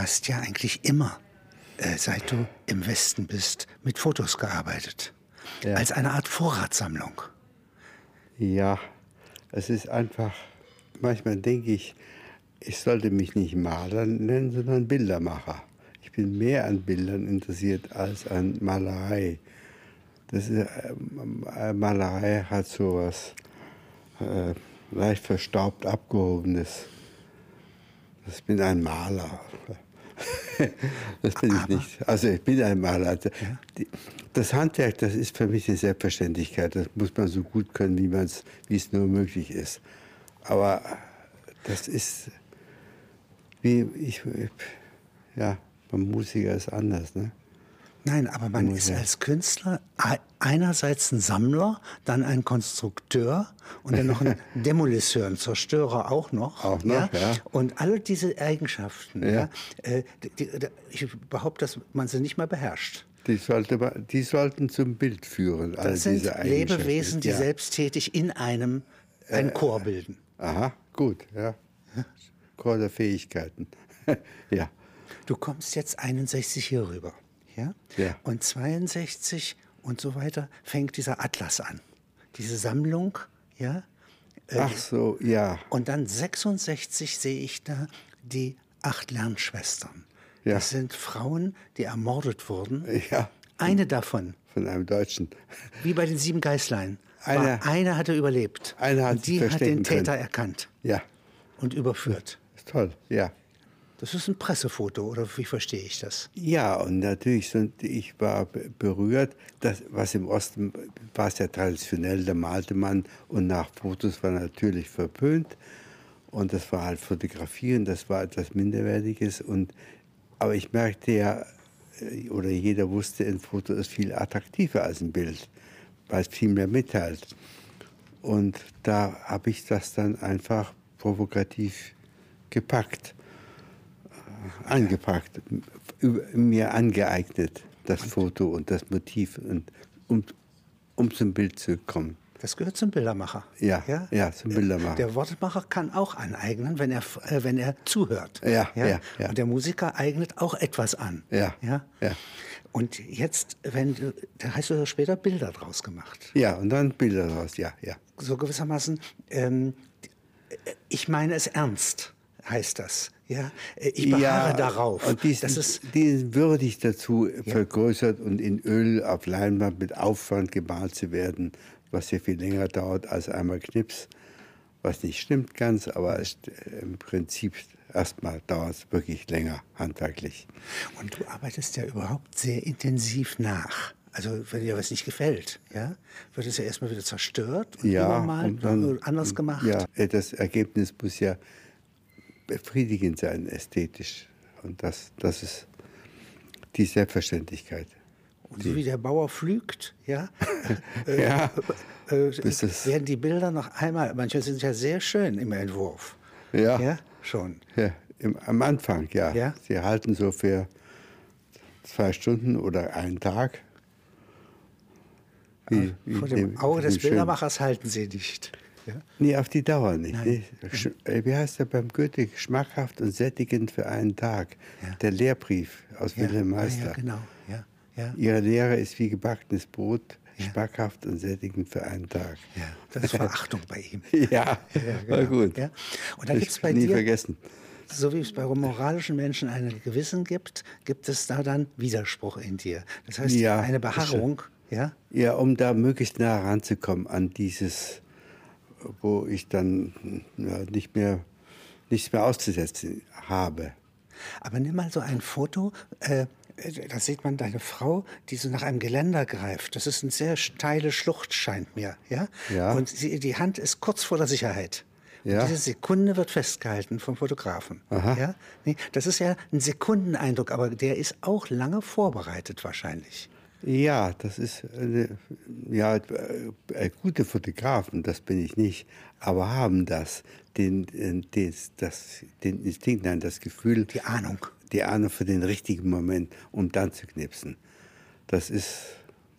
hast ja eigentlich immer, äh, seit du im Westen bist, mit Fotos gearbeitet. Ja. Als eine Art Vorratssammlung. Ja, es ist einfach, manchmal denke ich, ich sollte mich nicht Maler nennen, sondern Bildermacher. Ich bin mehr an Bildern interessiert als an Malerei. Das ist, äh, Malerei hat sowas äh, leicht verstaubt abgehobenes. Ich bin ein Maler. das bin ich nicht. Also ich bin ein Maler. Das Handwerk, das ist für mich eine Selbstverständlichkeit. Das muss man so gut können, wie wie es nur möglich ist. Aber das ist wie ich, ja, beim Musiker ist anders, ne? Nein, aber man Muss ist ja. als Künstler ei- einerseits ein Sammler, dann ein Konstrukteur und dann noch ein Demolisseur, ein Zerstörer auch noch. Auch noch, ja. Und alle diese Eigenschaften, ja. Ja. äh, die, die, ich behaupte, dass man sie nicht mal beherrscht. Die, sollte die sollten zum Bild führen. all Das sind. Lebewesen, die ja. Äh, selbsttätig in einem einen Chor bilden. Aha, gut, ja. Chor der Fähigkeiten. ja. Du kommst jetzt 61 hier rüber. Ja? Ja. Und 62 und so weiter fängt dieser Atlas an. Diese Sammlung, ja. Ach so, ja. Und dann 66 sehe ich da die acht Lernschwestern. Ja. Das sind Frauen, die ermordet wurden. Ja, Eine davon, von einem Deutschen. wie bei den sieben Geißlein, Eine- eine hatte überlebt. Eine hat und die hat den Täter können. erkannt Ja, und überführt. ist toll, ja. Das ist ein Pressefoto, oder wie verstehe ich das? Ja, und natürlich, sind, ich war be- berührt, dass, was im Osten war es ja traditionell, da malte man und nach Fotos war natürlich verpönt. Und das war halt Fotografieren, das war etwas Minderwertiges. Und, aber ich merkte ja, äh, oder jeder wusste, ein Foto ist viel attraktiver als ein Bild, weil es viel mehr mitteilt. Und da habe ich das dann einfach provokativ gepackt angepackt, mir angeeignet, das Foto und das Motiv, und, um, um zum Bild zu kommen. Das gehört zum Bildermacher. Ja, ja, zum Bildermacher. Der Wortmacher kann auch aneignen, wenn er, äh, wenn er zuhört. Ja, ja, ja. Und der Musiker eignet auch etwas an. Ja, ja. ja. Und jetzt, wenn du, da hast du später Bilder draus gemacht. Ja, und dann Bilder daraus, ja, ja. So gewissermaßen, ähm, ich meine es ernst, heißt das. Ja, Äh, ich beharre darauf. Und die das ist, die sind würdig dazu, vergrößert und in Öl auf Leinwand mit Aufwand gemalt zu werden, was ja viel länger dauert als einmal Knips. Was nicht stimmt ganz, aber äh, im Prinzip erstmal dauert es wirklich länger handwerklich. und du arbeitest ja überhaupt sehr intensiv nach. Also wenn dir was nicht gefällt, ja, wird es ja erstmal wieder zerstört und übermalt und anders gemacht. Ja, äh, das Ergebnis muss ja befriedigend sein, ästhetisch. Und das, das ist die Selbstverständlichkeit. Und so wie der Bauer pflügt, ja, äh, Ja, äh, es- werden die Bilder noch einmal, manche sind ja sehr schön im Entwurf. Ja. Ja, schon. Ja, im, am Anfang, ja. Ja? Sie halten so für zwei Stunden oder einen Tag. Wie- wie Vor dem Auge des. Bildermachers halten sie nicht. Ja? Nee, auf die Dauer nicht. Sch- äh, Wie heißt der beim Goethe? Schmackhaft und sättigend für einen Tag. Ja. Der Lehrbrief aus Ja, Wilhelm ja, Meister. ja, genau. Ja, ja, Ihre Lehre ist wie gebackenes Brot, Ja. schmackhaft und sättigend für einen Tag. ja. Das ist Verachtung bei ihm. Ja, war gut. Ja. Und da gibt es bei nie dir, vergessen. so wie es bei moralischen Menschen ein Gewissen gibt, gibt es da dann Widerspruch in dir. Das heißt, eine Beharrung, ja, Ja, um da möglichst nah ranzukommen an dieses, wo ich dann ja, nicht mehr nichts mehr auszusetzen habe. Aber nimm mal so ein Foto, äh, da sieht man deine Frau, die so nach einem Geländer greift. Das ist eine sehr steile Schlucht, scheint mir. Ja? Ja. Und sie, die Hand ist kurz vor der Sicherheit. Ja. Diese Sekunde wird festgehalten vom Fotografen. Aha. Ja? Nee, das ist ja ein Sekundeneindruck, aber der ist auch lange vorbereitet wahrscheinlich. Ja, das ist eine, ja äh, äh, gute Fotografen, das bin ich nicht, aber haben das, den, äh, des, das, den Instinkt, nein, das Gefühl, Die Ahnung. die Ahnung für den richtigen Moment, um dann zu knipsen. Das ist,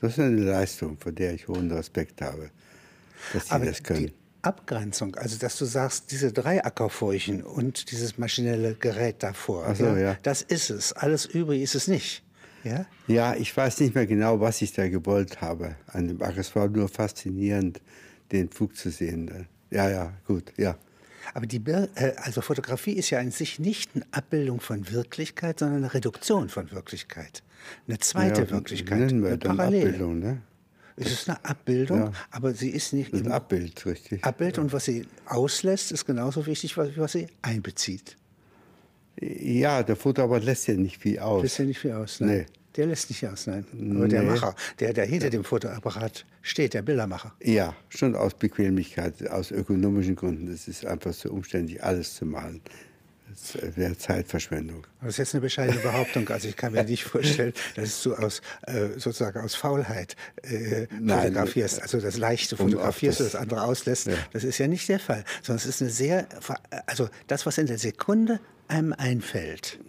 das ist eine Leistung, vor der ich hohen Respekt habe, dass sie Aber das können. Die, Abgrenzung, also dass du sagst, diese drei Ackerfurchen und dieses maschinelle Gerät davor, so, ja, ja, das ist es. Alles übrig ist es nicht. Ja? ja, ich weiß nicht mehr genau, was ich da gewollt habe an dem Acker. Es war nur faszinierend, den Flug zu sehen. Ja, ja, gut, ja. Aber die äh, also Fotografie ist ja an sich nicht eine Abbildung von Wirklichkeit, sondern eine Reduktion von Wirklichkeit. Eine zweite ja, Wirklichkeit. Nennen wir eine dann Abbildung, ne? Es ist eine Abbildung, ja. aber sie ist nicht. Ein Abbild, richtig. Abbild ja. und was sie auslässt, ist genauso wichtig, wie was sie einbezieht. Ja, der Fotoapparat lässt ja nicht viel aus. Lässt ja nicht viel aus, ne? Nee. Der lässt nicht aus, nein. Aber nee. der Macher, der, der hinter dem Fotoapparat steht, der Bildermacher. Ja, schon aus Bequemlichkeit, aus ökonomischen Gründen. Es ist einfach so umständlich, alles zu malen. Das wäre Zeitverschwendung. Das ist jetzt eine bescheidene Behauptung. Also ich kann mir nicht vorstellen, dass du aus, äh, sozusagen aus Faulheit äh, Nein, fotografierst. Also das Leichte fotografierst und das, das andere auslässt. Ja. Das ist ja nicht der Fall. Sondern es ist eine sehr, also das, was in der Sekunde einem einfällt.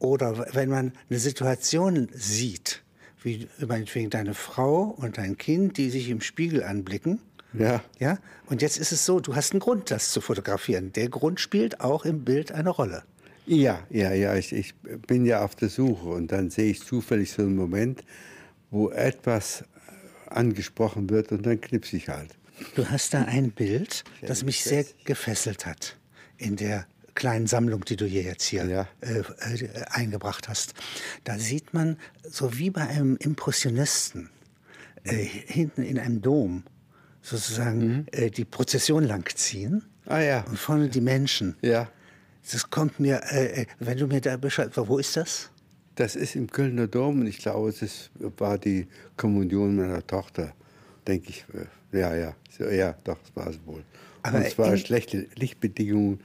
Oder wenn man eine Situation sieht, wie meinetwegen deine Frau und dein Kind, die sich im Spiegel anblicken. Ja. Ja. Und jetzt ist es so, du hast einen Grund, das zu fotografieren. Der Grund spielt auch im Bild eine Rolle. Ja, ja, ja. Ich, ich bin ja auf der Suche und dann sehe ich zufällig so einen Moment, wo etwas angesprochen wird und dann knipse ich halt. Du hast da ein Bild, das mich sehr gefesselt hat in der kleinen Sammlung, die du hier jetzt hier ja. äh, äh, eingebracht hast. Da sieht man, so wie bei einem Impressionisten, äh, hinten in einem Dom sozusagen mhm. Äh, die Prozession langziehen. Ah ja. Und vorne die Menschen. Ja. Das kommt mir, äh, äh, wenn du mir da Bescheid, wo ist das? Das ist im Kölner Dom und ich glaube, es war die Kommunion meiner Tochter, denke ich. Ja, ja, ja, doch, das war es wohl. Aber und es waren schlechte Lichtbedingungen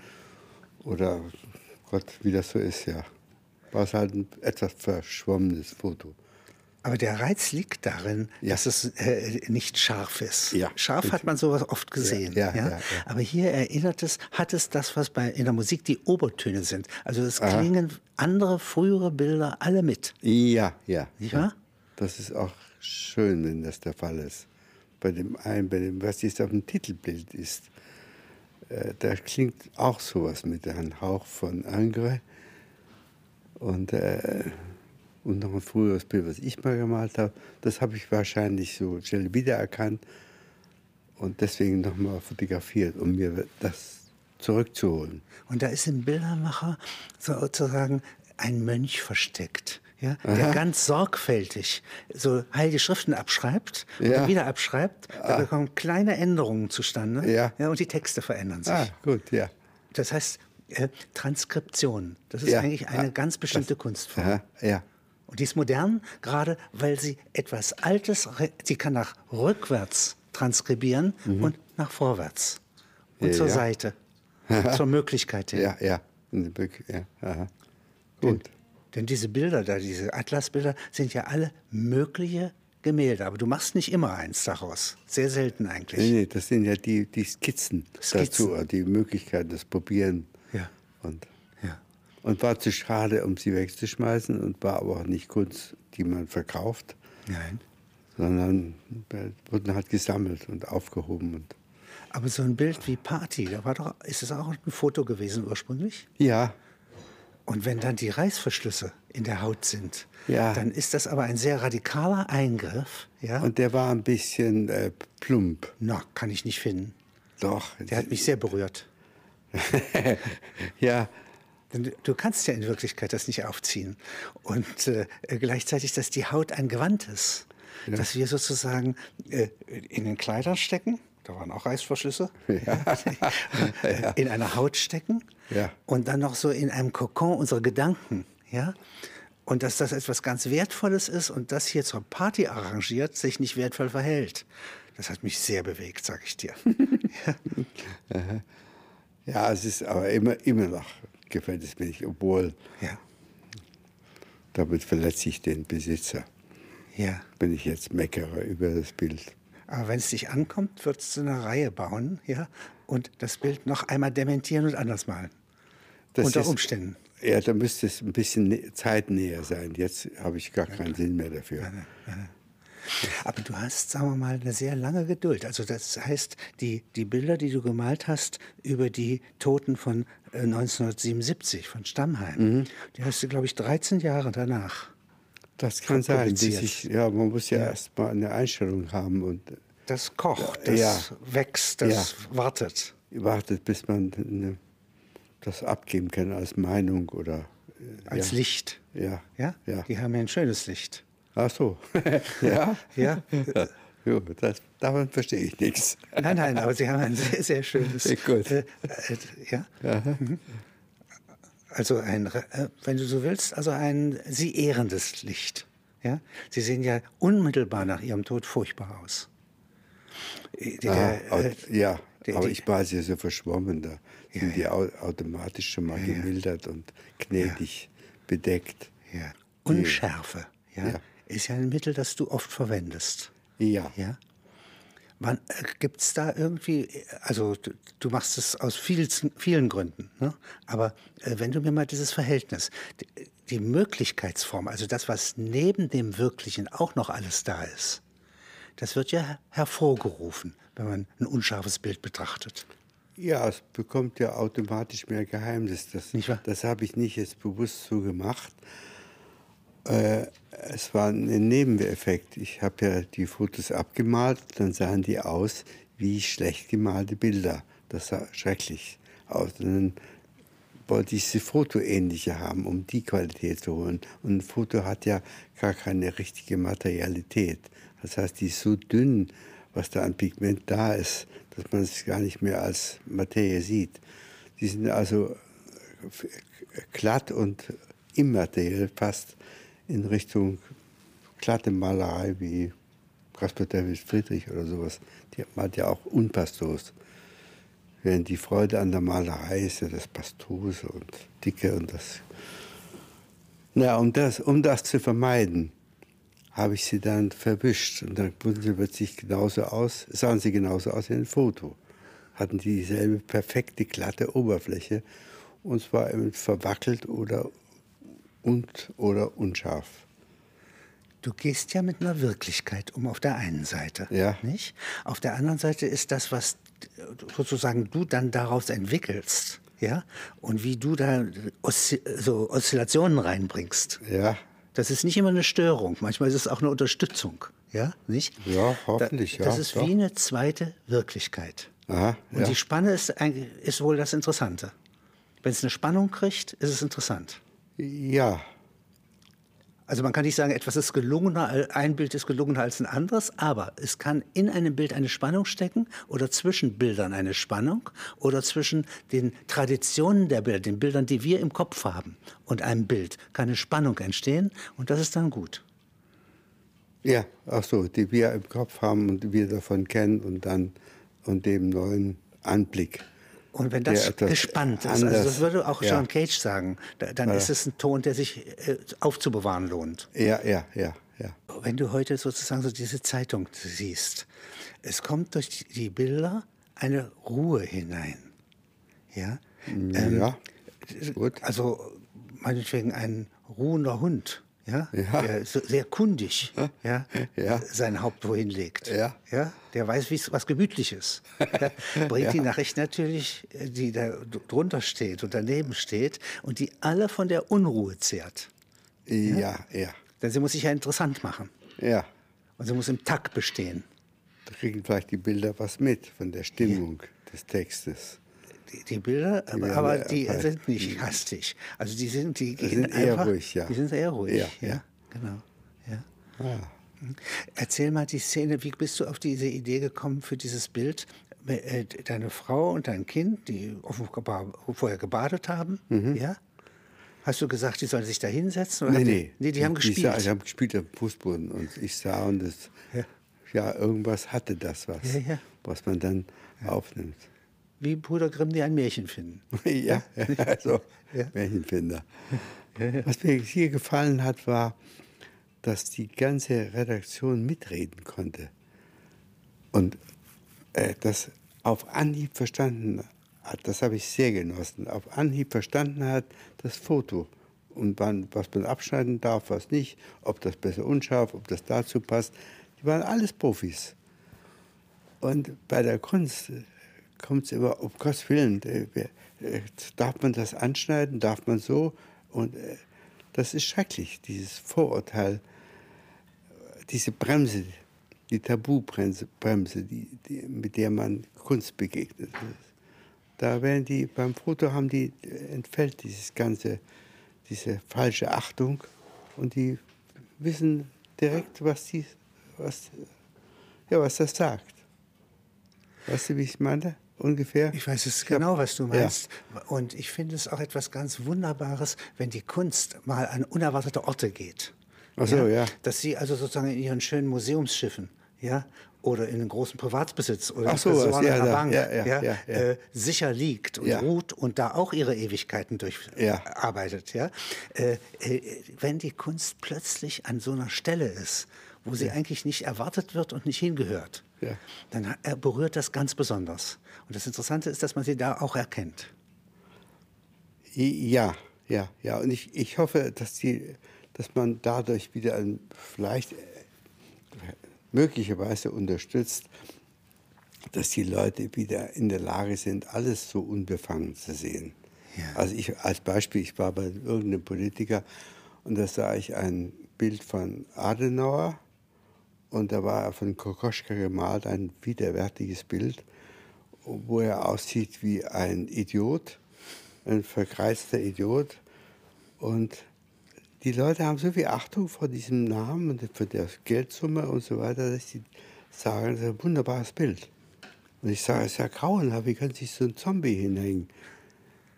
oder Gott, wie das so ist, ja. War es halt ein etwas verschwommenes Foto. Aber der Reiz liegt darin, ja. dass es äh, nicht scharf ist. Ja, scharf hat man sowas oft gesehen. Ja, Aber hier erinnert es, hat es das, was bei, in der Musik die Obertöne sind. Also es klingen andere frühere Bilder alle mit. Ja, ja. Nicht wahr? Das ist auch schön, wenn das der Fall ist. Bei dem einen, bei dem, was jetzt auf dem Titelbild ist, äh, da klingt auch sowas mit einem Hauch von Angre. Und, äh, und noch ein früheres Bild, was ich mal gemalt habe, das habe ich wahrscheinlich so schnell wiedererkannt und deswegen nochmal fotografiert, um mir das zurückzuholen. Und da ist im Bildermacher sozusagen ein Mönch versteckt ja, der ganz sorgfältig so heilige Schriften abschreibt ja. und wieder abschreibt. Da ah. kommen kleine Änderungen zustande ja. Ja, und die Texte verändern sich. Ah, gut, ja. Das heißt, äh, Transkription, das ist eigentlich eine ah, ganz bestimmte das, Kunstform. Aha, ja. Und die ist modern, gerade weil sie etwas Altes, sie kann nach rückwärts transkribieren mhm. und nach vorwärts und zur Seite, zur Möglichkeit hin. Ja, ja. ja. Gut. Denn diese Bilder da, diese Atlasbilder, sind ja alle mögliche Gemälde. Aber du machst nicht immer eins daraus. Sehr selten eigentlich. Nee, nee das sind ja die, die Skizzen, Skizzen. dazu, die Möglichkeit, das Probieren. Ja. Und, ja. Und war zu schade, um sie wegzuschmeißen und war aber auch nicht Kunst, die man verkauft. Nein. Sondern wurden halt gesammelt und aufgehoben. Und aber so ein Bild wie Party, da war doch, ist es auch ein Foto gewesen ursprünglich? Ja, und wenn dann die Reißverschlüsse in der Haut sind, ja. dann ist das aber ein sehr radikaler Eingriff. Ja? Und der war ein bisschen äh, plump. Na, kann ich nicht finden. Doch. Der hat mich sehr berührt. ja. Du kannst ja in Wirklichkeit das nicht aufziehen. Und äh, gleichzeitig, dass die Haut ein Gewand ist. Ja. Dass wir sozusagen äh, in den Kleidern stecken da waren auch Reißverschlüsse, ja. in einer Haut stecken und dann noch so in einem Kokon unserer Gedanken. Ja? Und dass das etwas ganz Wertvolles ist und das hier zur Party arrangiert, sich nicht wertvoll verhält. Das hat mich sehr bewegt, sag ich dir. ja. ja, es ist aber immer, immer noch gefällt es mir nicht, obwohl ja. damit verletze ich den Besitzer. Ja. Wenn ich jetzt meckere über das Bild. Aber wenn es dich ankommt, würdest du eine Reihe bauen ja, und das Bild noch einmal dementieren und anders malen. Das Unter ist, Umständen. Ja, da müsste es ein bisschen zeitnäher sein. Jetzt habe ich gar ja, keinen klar. Sinn mehr dafür. Ja, ja, Aber du hast, sagen wir mal, eine sehr lange Geduld. Also das heißt, die, die Bilder, die du gemalt hast über die Toten von 1977, äh, von Stammheim, mhm. die hast du, glaube ich, 13 Jahre danach. Das kann sein. Ich, ja, man muss ja, ja. erst mal eine Einstellung haben. und Das kocht, das ja. wächst, das ja. wartet. Wartet, bis man eine, das abgeben kann als Meinung oder als ja. Licht. Ja. ja. Ja? Die haben ja ein schönes Licht. Ach so. ja? ja. Jo, das, davon verstehe ich nichts. Nein, nein, aber Sie haben ein sehr, sehr schönes. Sehr gut. Äh, äh, ja. Mhm. Also ein, äh, wenn du so willst, also ein Sie ehrendes Licht. Ja? Sie sehen ja unmittelbar nach Ihrem Tod furchtbar aus. Der, ah, äh, ja, der, aber ich war sehr, sehr verschwommen. Da ja, sind die automatisch schon mal gemildert und gnädig bedeckt. Ja. Unschärfe ja, ist ja ein Mittel, das du oft verwendest. Ja. ja? äh, Gibt es da irgendwie, also du, du, machst es aus viel, vielen Gründen, ne? aber äh, wenn du mir mal dieses Verhältnis, die, die Möglichkeitsform, also das, was neben dem Wirklichen auch noch alles da ist, das wird ja hervorgerufen, wenn man ein unscharfes Bild betrachtet. Ja, es bekommt ja automatisch mehr Geheimnis. Das, das habe ich nicht jetzt bewusst so gemacht. Äh, es war ein Nebeneffekt. Ich habe ja die Fotos abgemalt, dann sahen die aus wie schlecht gemalte Bilder. Das sah schrecklich aus. Und dann wollte ich sie fotoähnliche haben, um die Qualität zu holen. Und ein Foto hat ja gar keine richtige Materialität. Das heißt, die ist so dünn, was da an Pigment da ist, dass man es gar nicht mehr als Materie sieht. Die sind also glatt und immateriell fast in Richtung glatte Malerei wie Caspar David Friedrich oder sowas. Die malt ja auch unpastos. Während die Freude an der Malerei ist ja das Pastose und Dicke und das. Na, um das, um das zu vermeiden, habe ich sie dann verwischt und dann wurden sie genauso aus, sahen sie genauso aus wie ein Foto. Hatten dieselbe perfekte glatte Oberfläche und zwar verwackelt oder und oder unscharf. Du gehst ja mit einer Wirklichkeit um auf der einen Seite, ja. nicht? Auf der anderen Seite ist das, was sozusagen du dann daraus entwickelst, ja, und wie du da Oszi so Oszillationen reinbringst. Ja. Das ist nicht immer eine Störung, manchmal ist es auch eine Unterstützung, ja, nicht? Ja, hoffentlich, da, das ja. Das ist doch. wie eine zweite Wirklichkeit. Aha, und ja. die Spanne ist, ist wohl das Interessante. Wenn es eine Spannung kriegt, ist es interessant. Ja. Also man kann nicht sagen, etwas ist gelungener, ein Bild ist gelungener als ein anderes, aber es kann in einem Bild eine Spannung stecken oder zwischen Bildern eine Spannung oder zwischen den Traditionen der Bilder, den Bildern, die wir im Kopf haben und einem Bild kann eine Spannung entstehen und das ist dann gut. Ja, ach so, die wir im Kopf haben und wir davon kennen und dann und dem neuen Anblick. Und wenn das gespannt ist, also das würde auch. John Cage sagen, dann ja. ist es ein Ton, der sich äh, aufzubewahren lohnt. Ja, ja, ja, ja. Wenn du heute sozusagen so diese Zeitung siehst, es kommt durch die Bilder eine Ruhe hinein. Ja, ähm, ja. gut. Also meinetwegen ein ruhender Hund ja, ja. der sehr kundig ja, ja. sein Haupt wohin legt. Ja. Ja, der weiß, wie was Gemütliches. bringt ja. die Nachricht natürlich, die da drunter steht und daneben steht und die alle von der Unruhe zehrt. Ja, ja. Denn sie muss sich ja interessant machen. Ja. Und sie muss im Takt bestehen. Da kriegen vielleicht die Bilder was mit von der Stimmung des Textes die, die Bilder, aber, ja, aber die aber sind nicht hastig. Also die sind, die gehen sind eher einfach, ruhig, ja. Die sind eher ruhig, ja, ja. genau. Ja. Ah. Erzähl mal die Szene, wie bist du auf diese Idee gekommen für dieses Bild? Äh, deine Frau und dein Kind, die offenbar vorher gebadet haben, mhm. ja? Hast du gesagt, die sollen sich da hinsetzen? nee, nee. Nee, die haben gespielt. Die, sah, die haben gespielt am Fußboden und ich sah und es, ja. ja irgendwas hatte das was, ja, ja. was man dann aufnimmt wie Bruder Grimm, die ein Märchen finden. ja, also ja. Märchenfinder. Was mir hier gefallen hat, war, dass die ganze Redaktion mitreden konnte und äh, das auf Anhieb verstanden hat. Das habe ich sehr genossen. Auf Anhieb verstanden hat das Foto und wann, was man abschneiden darf, was nicht, ob das besser unscharf, ob das dazu passt. Die waren alles Profis. Und bei der Kunst kommt es immer, um Gottes Willen, äh, äh, darf man das anschneiden, darf man so? Und äh, das ist schrecklich, dieses Vorurteil, diese Bremse, die Tabubremse, die, die, mit der man Kunst begegnet. Da werden die, beim Foto haben die, entfällt dieses ganze, diese falsche Achtung und die wissen direkt, was, die, was, ja, was das sagt. Weißt du, wie ich meine? Ungefähr? Ich weiß es genau, was du meinst. Ja. Und ich finde es auch etwas ganz Wunderbares, wenn die Kunst mal an unerwartete Orte geht. Ach so, ja. ja. Dass sie also sozusagen in ihren schönen Museumsschiffen, ja, oder in einem großen Privatbesitz oder Ach so, was, ja, einer Bank ja, ja, ja, äh, sicher liegt und ruht und da auch ihre Ewigkeiten durcharbeitet. Ja. Äh, äh, wenn die Kunst plötzlich an so einer Stelle ist, wo sie eigentlich nicht erwartet wird und nicht hingehört, dann berührt das ganz besonders. Und das Interessante ist, dass man sie da auch erkennt. Ja, ja, ja. Und ich, ich hoffe, dass, die, dass man dadurch wieder ein, vielleicht äh, möglicherweise unterstützt, dass die Leute wieder in der Lage sind, alles so unbefangen zu sehen. Ja. Also ich als Beispiel, ich war bei irgendeinem Politiker und da sah ich ein Bild von Adenauer und da war von Kokoschka gemalt, ein widerwärtiges Bild wo er aussieht wie ein Idiot, ein verkreizter Idiot. Und die Leute haben so viel Achtung vor diesem Namen und vor der Geldsumme und so weiter, dass sie sagen, das ist ein wunderbares Bild. Und ich sage, es ist ja grauenhaft, wie kann sich so ein Zombie hinhängen?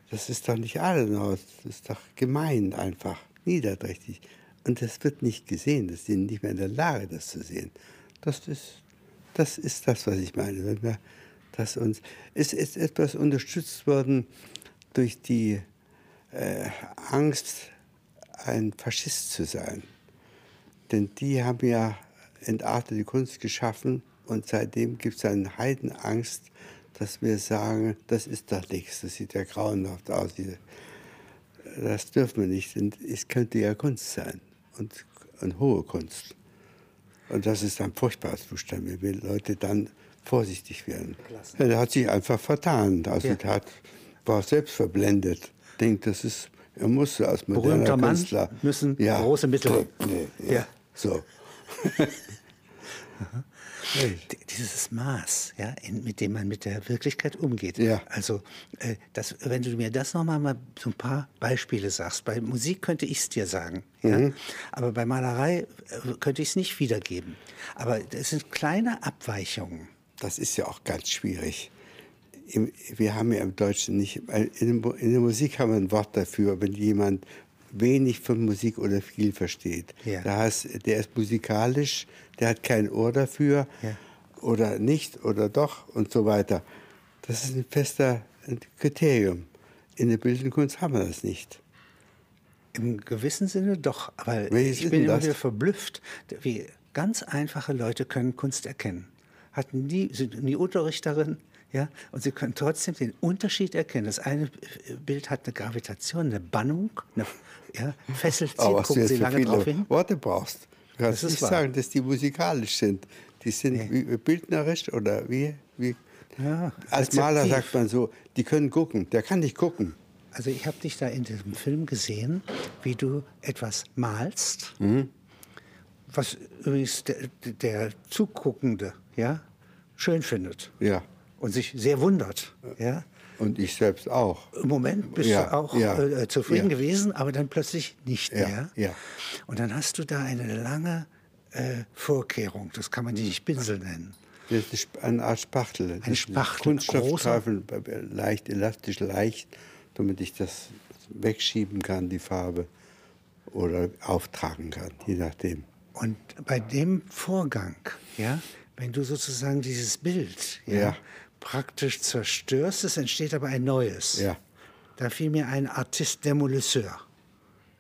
Das ist doch nicht Adenauer, das ist doch gemein einfach, niederträchtig. Und das wird nicht gesehen, das sind nicht mehr in der Lage, das zu sehen. Das ist das, ist das was ich meine. Wenn wir dass uns, es ist etwas unterstützt worden durch die äh, Angst, ein Faschist zu sein. Denn die haben ja entartete Kunst geschaffen und seitdem gibt es eine Heidenangst, dass wir sagen, das ist doch nichts, das sieht ja grauenhaft aus. Das dürfen wir nicht, denn es könnte ja Kunst sein und, und hohe Kunst. Und das ist ein furchtbarer Zustand, wenn Leute dann vorsichtig werden. Ja, der hat sich einfach vertan. Also ja. der hat, war selbst verblendet. Denkt, das ist, er musste als moderner Berühmter Künstler. Mann müssen ja. große Mittel. Nee, ja. So. Dieses Maß, ja, in, mit dem man mit der Wirklichkeit umgeht. Ja. Also, äh, das, wenn du mir das nochmal mal so ein paar Beispiele sagst. Bei Musik könnte ich es dir sagen, ja? Mhm. aber bei Malerei äh, könnte ich es nicht wiedergeben. Aber es sind kleine Abweichungen das ist ja auch ganz schwierig. wir haben ja im Deutschen nicht, in, der Musik haben wir ein Wort dafür, wenn jemand wenig von Musik oder viel versteht. Ja. Da hast, der ist musikalisch, der hat kein Ohr dafür ja. oder nicht oder doch und so weiter. Das ist ein fester Kriterium. In der bildenden Kunst haben wir das nicht. Im gewissen Sinne doch, aber Welches ich bin immer wieder verblüfft, wie ganz einfache Leute können Kunst erkennen hatten nie, sind nie Unterrichterin, ja, und sie können trotzdem den Unterschied erkennen. Das eine Bild hat eine Gravitation, eine Bannung, eine, ja, fesselt sie, oh, gucken sie lange drauf hin. Worte brauchst. Du kannst nicht wahr. sagen, dass die musikalisch sind. Die sind nee. wie, bildnerisch oder wie? wie ja, Als Maler sagt man so, die können gucken. Der kann nicht gucken. Also ich habe dich da in diesem Film gesehen, wie du etwas malst, mhm. was übrigens der, der Zuguckende ja, schön findet. Ja. Und sich sehr wundert. Ja. Und ich selbst auch. Im Moment bist ja, du auch ja, äh, zufrieden ja. gewesen, aber dann plötzlich nicht mehr. Ja. Und dann hast du da eine lange äh, Vorkehrung, das kann man nicht Pinsel nennen. Das ist eine Art Spachtel. Ein Spachtel. Kunststofftafel, leicht, elastisch, leicht, damit ich das wegschieben kann, die Farbe, oder auftragen kann, je nachdem. Und bei dem Vorgang, ja, wenn du sozusagen dieses Bild ja. Praktisch zerstörst, es entsteht aber ein neues. Ja. Da fiel mir ein Artist Demolisseur,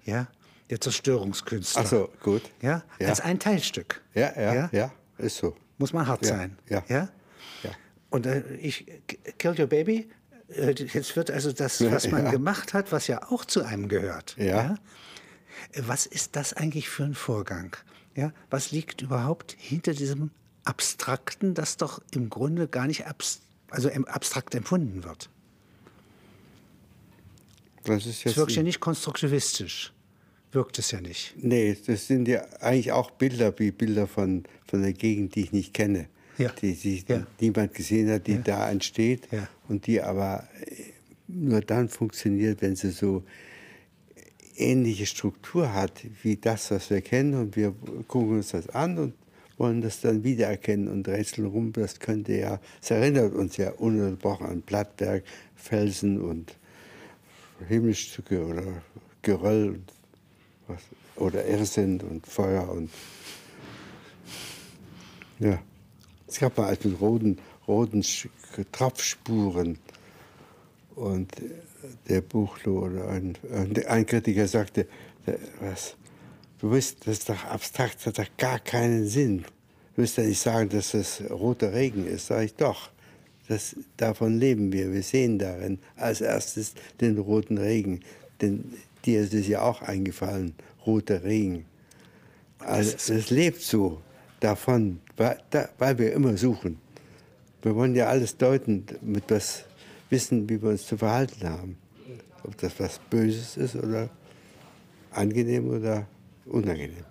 ja, der Zerstörungskünstler. Ach so, gut. Ja, ja, als ein Teilstück. Ja, ja, ja, ja, ist so. Muss man hart sein. Ja. ja? ja. Und äh, ich, Kill Your Baby, äh, jetzt wird also das, was man gemacht hat, was ja auch zu einem gehört. Ja. Was ist das eigentlich für ein Vorgang? Ja, was liegt überhaupt hinter diesem Abstrakten, das doch im Grunde gar nicht abs also abstrakt empfunden wird? Das ist jetzt es wirkt ja nicht konstruktivistisch. Wirkt es ja nicht. Nee, das sind ja eigentlich auch Bilder wie Bilder von, von der Gegend, die ich nicht kenne. Ja. Die, die ja. niemand gesehen hat, die ja. da entsteht und die aber nur dann funktioniert, wenn sie so ähnliche Struktur hat wie das, was wir kennen und wir gucken uns das an und wollen das dann wiedererkennen und rätseln rum. Das könnte ja, es erinnert uns ja ununterbrochen an Blattberg, Felsen und Himmelsstücke oder Geröll und was, oder Irrsinn und Feuer und ja. Es gab mal mit roten, roten Tropfspuren und der Buchlo oder ein, ein Kritiker sagte, was, du wirst, das ist doch abstrakt, das hat doch gar keinen Sinn. Du wirst ja nicht sagen, dass das roter Regen ist. Sag ich doch. Das, davon leben wir. Wir sehen darin als erstes den roten Regen. Denn dir ist es ja auch eingefallen, roter Regen. Also es lebt so davon, weil, da, weil wir immer suchen. Wir wollen ja alles deuten, mit was wissen, wie wir uns zu verhalten haben. Ob das was Böses ist oder angenehm oder うなぎね